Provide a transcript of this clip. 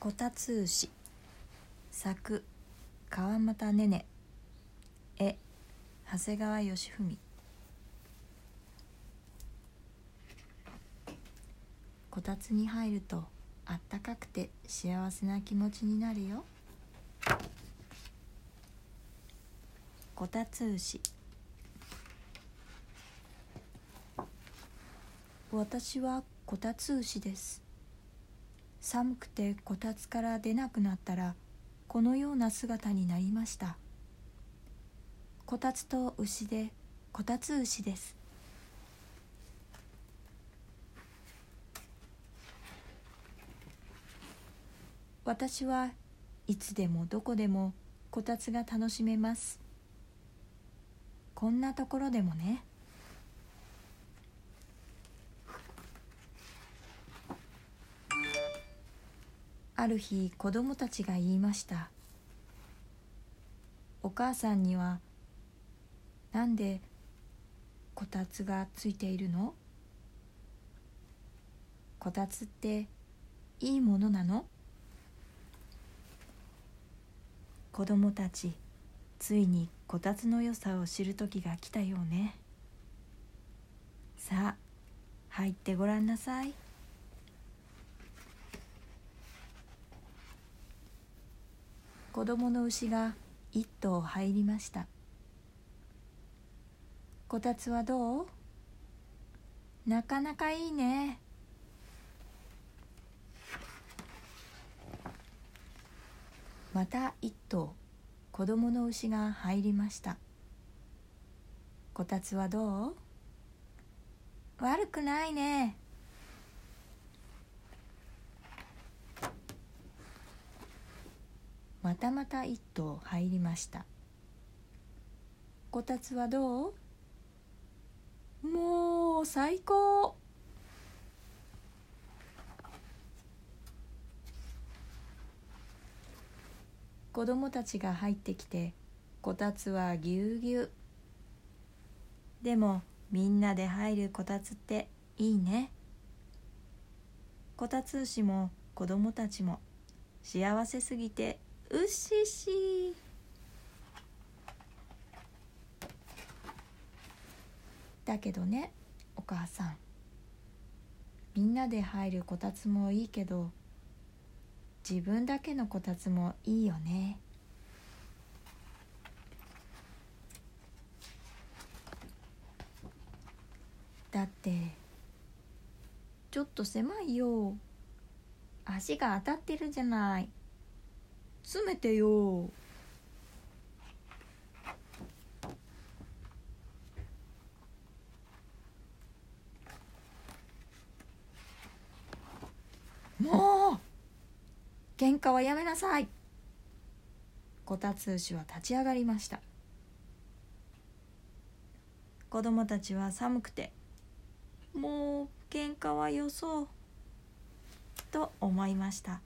こたつ牛作川又ねね絵長谷川義文。こたつに入るとあったかくて幸せな気持ちになるよ。こたつ牛私はこたつ牛です。寒くてこたつから出なくなったらこのような姿になりました。こたつと牛でこたつ牛です。私はいつでもどこでもこたつが楽しめます。こんなところでもね。ある日子供たちが言いました。お母さんにはなんでこたつがついているの？こたつっていいものなの？子供たちついにこたつの良さを知る時が来たようね。さあ入ってごらんなさい。子供の牛が一頭入りました。こたつはどう？なかなかいいね。また一頭子供の牛が入りました。こたつはどう？悪くないね。またまた一頭入りました。こたつはどう？もう最高。子供たちが入ってきてこたつはぎゅうぎゅう。でもみんなで入るこたつっていいね。こたつ牛も子供たちも幸せすぎてうししだけどねお母さん。みんなで入るこたつもいいけど自分だけのこたつもいいよね。だってちょっと狭いよ。足が当たってるじゃない。詰めてよ。もう。喧嘩はやめなさい。こたつ牛は立ち上がりました。子供たちは寒くて。もう喧嘩はよそう。と思いました。